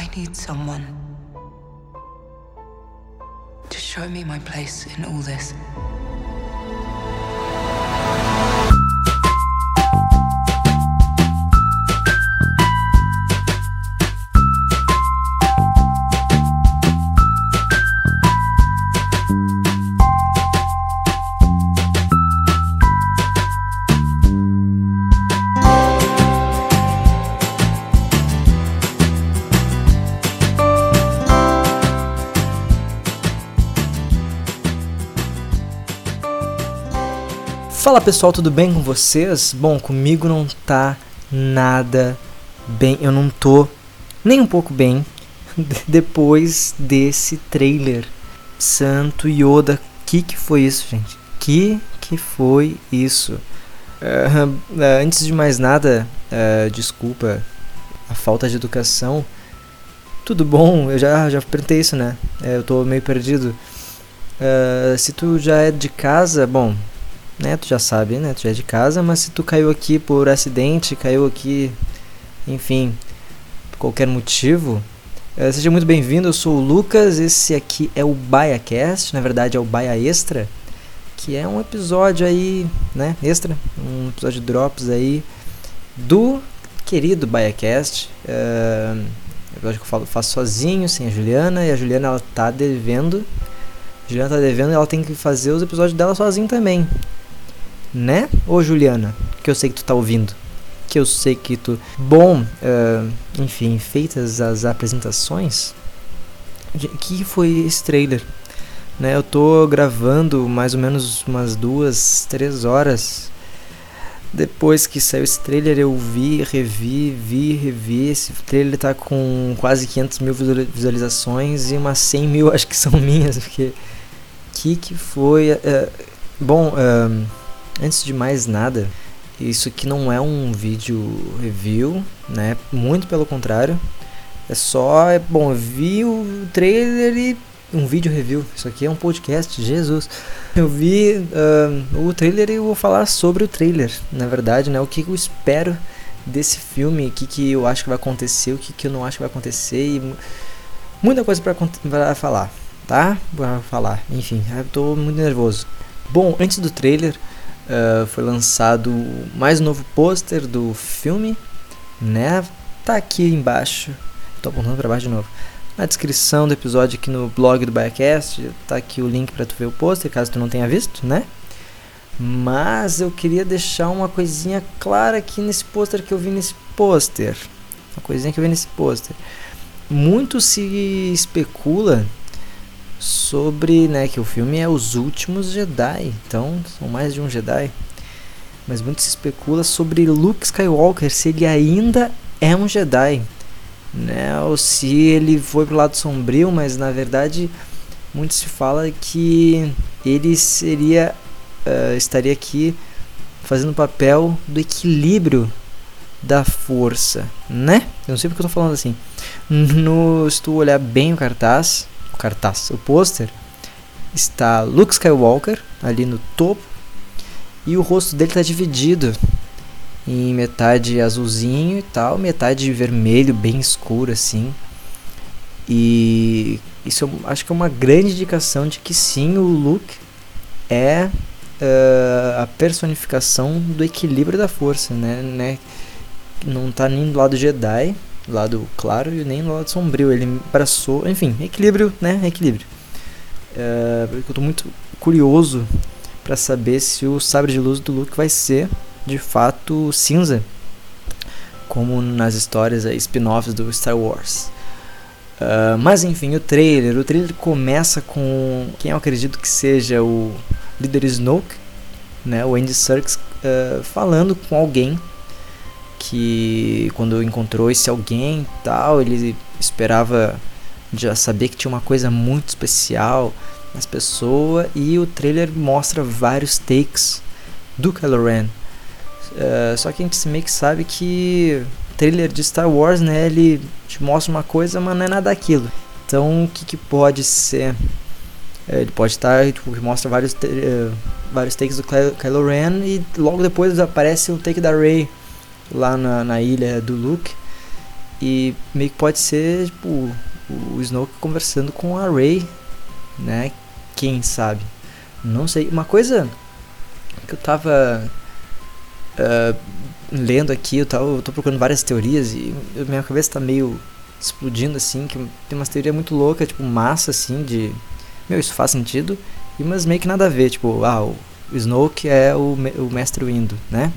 I need someone to show me my place in all this. Fala pessoal, tudo bem com vocês? Bom, comigo não tá nada bem, eu não tô nem um pouco bem depois desse trailer. Santo Yoda, que que foi isso, gente? Que que foi isso? Uh, uh, antes de mais nada, uh, desculpa a falta de educação. Tudo bom? Eu já já perguntei isso, né? eu tô meio perdido. se tu já é de casa, bom, né? Tu já sabe, né? Tu já é de casa, mas se tu caiu aqui por acidente, caiu aqui, enfim, por qualquer motivo, uh, seja muito bem-vindo. Eu sou o Lucas, esse aqui é o BaiaCast, na verdade é o Baia Extra, que é um episódio aí, né? Extra, um episódio drops aí do querido BaiaCast. Uh, episódio que eu falo, faço sozinho, sem a Juliana, e a Juliana ela tá devendo. Juliana tá devendo ela tem que fazer os episódios dela sozinha também. Né? Ô Juliana, que eu sei que tu tá ouvindo. Que eu sei que tu. Bom, uh, enfim, feitas as apresentações. Que foi esse trailer? Né, eu tô gravando mais ou menos umas duas, três horas depois que saiu esse trailer, eu vi, revi, vi, revi. Esse trailer tá com quase 500 mil visualizações e umas 100 mil acho que são minhas, porque que que foi? Uh, bom, uh, Antes de mais nada, isso aqui não é um vídeo review, né? Muito pelo contrário. É só, é bom, eu vi o trailer e um vídeo review. Isso aqui é um podcast, Jesus. Eu vi uh, o trailer e eu vou falar sobre o trailer, na verdade, né? O que eu espero desse filme, o que, que eu acho que vai acontecer, o que, que eu não acho que vai acontecer e muita coisa para falar, tá? Para falar, enfim, eu tô muito nervoso. Bom, antes do trailer, Uh, foi lançado mais novo pôster do filme, né? Tá aqui embaixo. Tô apontando para baixo de novo. Na descrição do episódio aqui no blog do Biacast, tá aqui o link para tu ver o pôster, caso tu não tenha visto, né? Mas eu queria deixar uma coisinha clara aqui nesse pôster que eu vi nesse pôster. Uma coisinha que eu vi nesse pôster. Muito se especula sobre né, que o filme é Os Últimos Jedi, então são mais de um Jedi. Mas muito se especula sobre Luke Skywalker, se ele ainda é um Jedi, né? ou se ele foi pro lado sombrio, mas na verdade muito se fala que ele seria uh, estaria aqui fazendo o papel do equilíbrio da força, né? Eu não sei porque eu tô falando assim. No, se tu olhar bem o cartaz, cartaz, o pôster, está Luke Skywalker ali no topo e o rosto dele está dividido em metade azulzinho e tal, metade vermelho, bem escuro assim. E isso eu acho que é uma grande indicação de que sim, o Luke é uh, a personificação do equilíbrio da força, né? né? Não está nem do lado Jedi, lado claro e nem no lado sombrio. Ele abraçou, enfim, equilíbrio, né? Equilíbrio. É, eu tô muito curioso para saber se o sabre de luz do Luke vai ser de fato cinza, como nas histórias spin-offs do Star Wars. Uh, mas enfim, o trailer. O trailer começa com quem eu acredito que seja o líder Snoke, né, o Andy Serkis, uh, falando com alguém que quando encontrou esse alguém tal, ele esperava já saber que tinha uma coisa muito especial nas pessoas e o trailer mostra vários takes do Kylo Ren. Uh, só que a gente meio que sabe que trailer de Star Wars, né, ele te mostra uma coisa, mas não é nada daquilo. Então, o que, que pode ser? Uh, ele pode estar, tipo, mostra vários, uh, vários takes do Kylo Ren e logo depois aparece o take da Rey lá na, na ilha do Luke. E meio que pode ser, tipo, o Snoke conversando com a Rey, né? Quem sabe? Não sei. Uma coisa que eu tava uh, lendo aqui, eu, tava, eu tô procurando várias teorias e minha cabeça tá meio explodindo assim, que tem umas teorias muito loucas, tipo, massa assim, de. Meu, isso faz sentido. E umas meio que nada a ver, tipo, ah, o Snoke é o, o mestre Windu, né?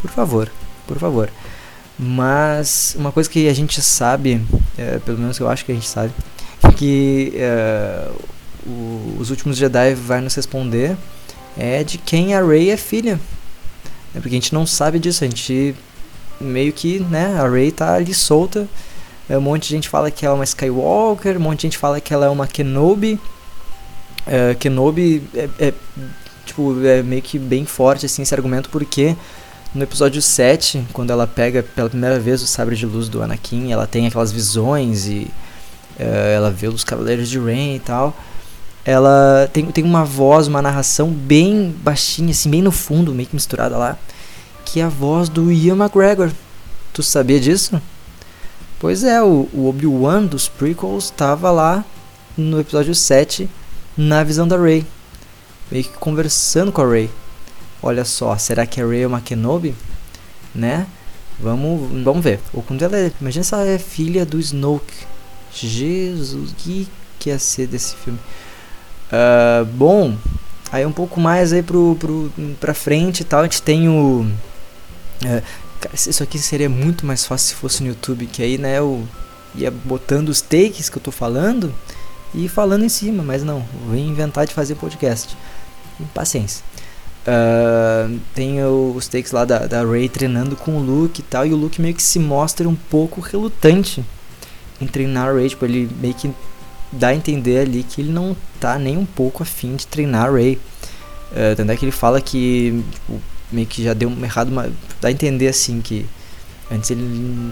Por favor, por favor. Mas uma coisa que a gente sabe, é, pelo menos eu acho que a gente sabe, que é, o, os últimos Jedi vai nos responder é de quem a Rey é filha. É porque a gente não sabe disso, a gente meio que, né, a Rey tá ali solta. É, um monte de gente fala que ela é uma Skywalker, um monte de gente fala que ela é uma Kenobi. É, Kenobi é, é, tipo, é meio que bem forte assim esse argumento porque no episódio 7, quando ela pega pela primeira vez o sabre de luz do Anakin, ela tem aquelas visões e uh, ela vê os Cavaleiros de Rain e tal. Ela tem, tem uma voz, uma narração bem baixinha, assim, bem no fundo, meio que misturada lá, que é a voz do Ian McGregor. Tu sabia disso? Pois é, o, o Obi-Wan dos prequels estava lá no episódio 7, na visão da Rey, meio que conversando com a Rey. Olha só, será que a Rey é uma Kenobi? Né? Vamos, vamos ver. Ou quando ela é, imagina se ela é filha do Snoke. Jesus, que que ia ser desse filme? Uh, bom, aí um pouco mais aí pro, pro, pra frente e tal, a gente tem o... Uh, isso aqui seria muito mais fácil se fosse no YouTube, que aí, né, eu ia botando os takes que eu tô falando e falando em cima, mas não, vou inventar de fazer podcast. Paciência. Uh, tem os takes lá da, da Ray treinando com o Luke e tal, e o Luke meio que se mostra um pouco relutante em treinar a Ray, tipo, ele meio que dá a entender ali que ele não tá nem um pouco afim de treinar a Ray. Uh, tanto é que ele fala que tipo, meio que já deu errado, uma, dá a entender assim que antes ele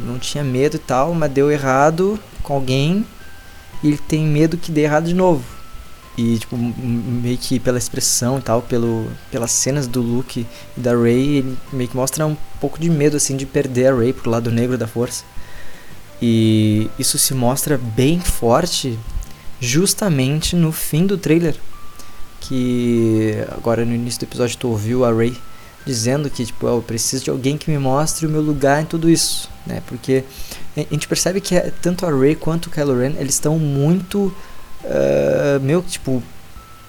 não tinha medo e tal, mas deu errado com alguém e ele tem medo que dê errado de novo. E, tipo, meio que pela expressão e tal, pelo, pelas cenas do Luke e da Rey, ele meio que mostra um pouco de medo, assim, de perder a Rey pro lado negro da força. E isso se mostra bem forte justamente no fim do trailer. Que agora no início do episódio tu ouviu a Rey dizendo que, tipo, eu preciso de alguém que me mostre o meu lugar em tudo isso, né? Porque a gente percebe que é, tanto a Rey quanto o Kylo Ren, eles estão muito uh, meu, tipo,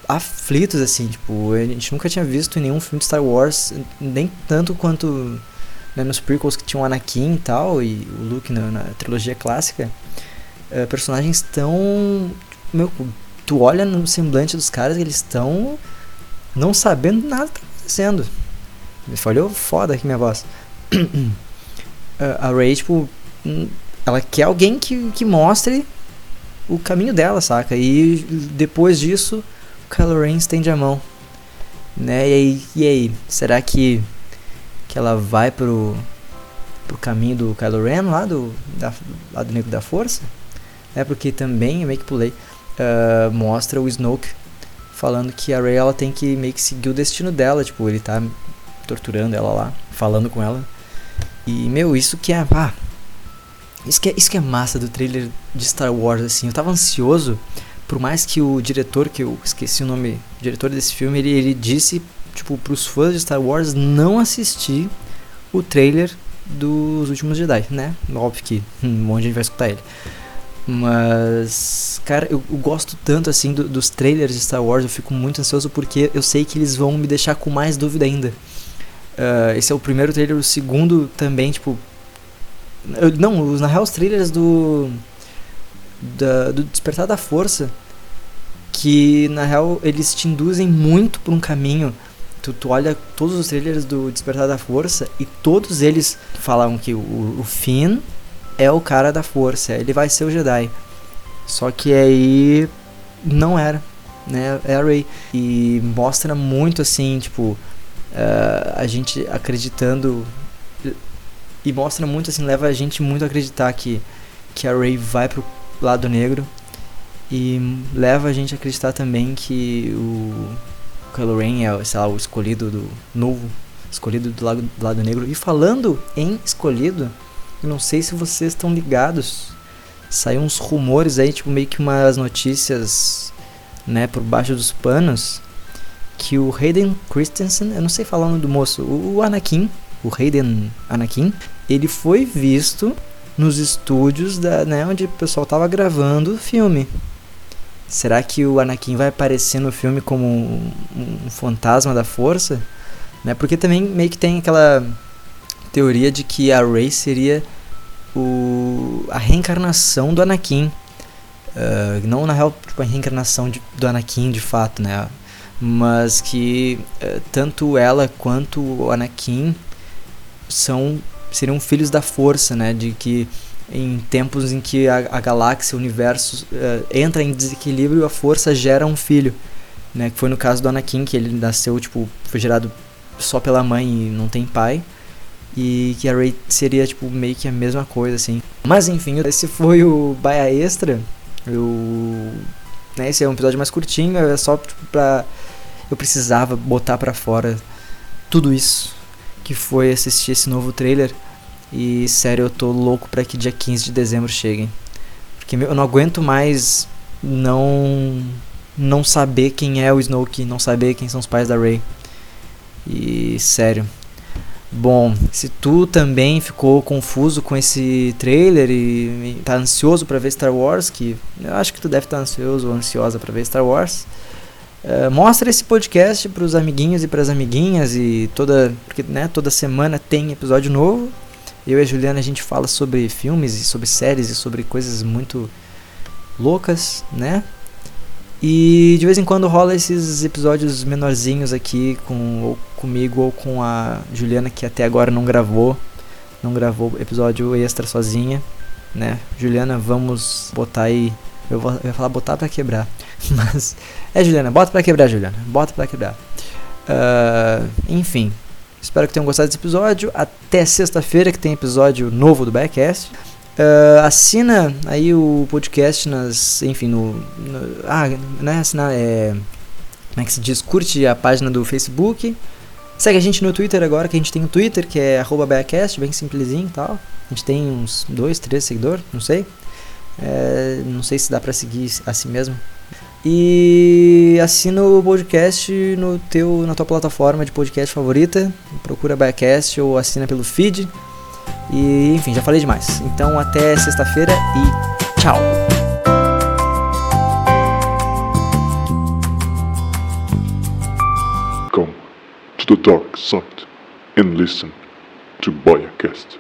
aflitos, assim, tipo, a gente nunca tinha visto em nenhum filme de Star Wars, nem tanto quanto né, nos prequels que tinha o Anakin e tal, e o Luke na, na trilogia clássica, uh, personagens tão, meu, tu olha no semblante dos caras, eles estão não sabendo nada que tá acontecendo. Me falhou foda aqui minha voz. uh, a Rey, tipo, hum, ela quer alguém que, que mostre o caminho dela, saca? E depois disso, o Kylo Ren estende a mão. Né? E aí, e aí, será que que ela vai pro pro caminho do Kylo Ren lá do da, lado negro da força? É porque também meio que pulei uh, mostra o Snoke falando que a Rey ela tem que meio que seguir o destino dela, tipo, ele tá torturando ela lá, falando com ela. E meu, isso que é, ah, isso que, é, isso que é massa do trailer de Star Wars, assim. Eu tava ansioso, por mais que o diretor, que eu esqueci o nome, o diretor desse filme, ele, ele disse, tipo, pros fãs de Star Wars não assistir o trailer dos últimos Jedi, né? Óbvio que hum, um monte de gente vai escutar ele. Mas, cara, eu, eu gosto tanto assim do, dos trailers de Star Wars, eu fico muito ansioso porque eu sei que eles vão me deixar com mais dúvida ainda. Uh, esse é o primeiro trailer, o segundo também, tipo, não, na real, os trailers do. Da, do Despertar da Força. Que na real eles te induzem muito por um caminho. Tu, tu olha todos os trailers do Despertar da Força e todos eles falam que o, o Finn é o cara da força, ele vai ser o Jedi. Só que aí não era, né? É a Rey. E mostra muito assim, tipo, uh, a gente acreditando e mostra muito, assim, leva a gente muito a acreditar que, que a Rey vai pro lado negro. E leva a gente a acreditar também que o Kylo Ren é, sei lá, o escolhido do novo, escolhido do lado, do lado negro. E falando em escolhido, eu não sei se vocês estão ligados. Saiu uns rumores aí, tipo, meio que umas notícias, né, por baixo dos panos, que o Hayden Christensen, eu não sei falar o nome do moço, o Anakin, o Hayden Anakin, ele foi visto nos estúdios da, né, onde o pessoal tava gravando o filme. Será que o Anakin vai aparecer no filme como um, um fantasma da força? Né? Porque também meio que tem aquela teoria de que a Rey seria o, a reencarnação do Anakin. Uh, não na real tipo, a reencarnação de, do Anakin de fato, né? Mas que uh, tanto ela quanto o Anakin são seriam filhos da força, né? De que em tempos em que a, a galáxia, o universo uh, entra em desequilíbrio, a força gera um filho, né? Que foi no caso do Anakin, que ele nasceu, tipo, foi gerado só pela mãe e não tem pai. E que a Rey seria, tipo, meio que a mesma coisa, assim. Mas enfim, esse foi o Baia Extra. Eu... Né, esse é um episódio mais curtinho, é só tipo, pra... Eu precisava botar pra fora tudo isso que foi assistir esse novo trailer. E sério, eu tô louco para que dia 15 de dezembro cheguem. Porque eu não aguento mais não não saber quem é o Snoke, não saber quem são os pais da Rey. E sério. Bom, se tu também ficou confuso com esse trailer e, tá ansioso para ver Star Wars, que eu acho que tu deve estar tá ansioso ou ansiosa para ver Star Wars, uh, mostra esse podcast para os amiguinhos e para as amiguinhas e toda, porque né, toda semana tem episódio novo. Eu e a Juliana a gente fala sobre filmes e sobre séries e sobre coisas muito loucas, né? E de vez em quando rola esses episódios menorzinhos aqui com ou comigo ou com a Juliana que até agora não gravou, não gravou episódio extra sozinha, né? Juliana, vamos botar aí, eu vou, eu vou falar botar para quebrar, mas é Juliana, bota para quebrar, Juliana, bota para quebrar. Uh, enfim, espero que tenham gostado desse episódio. Até sexta-feira que tem episódio novo do Backcast. Uh, assina aí o podcast nas. Enfim, no. no ah, né? Assinar. É, como é que se diz? Curte a página do Facebook. Segue a gente no Twitter agora, que a gente tem um Twitter, que é Backcast, bem simplesinho e tal. A gente tem uns dois, três seguidores, não sei. É, não sei se dá pra seguir assim mesmo. E assina o podcast no teu, na tua plataforma de podcast favorita. Procura Backcast ou assina pelo feed. E enfim, já falei demais. Então até sexta-feira e tchau! To the dark side and listen to Biacast.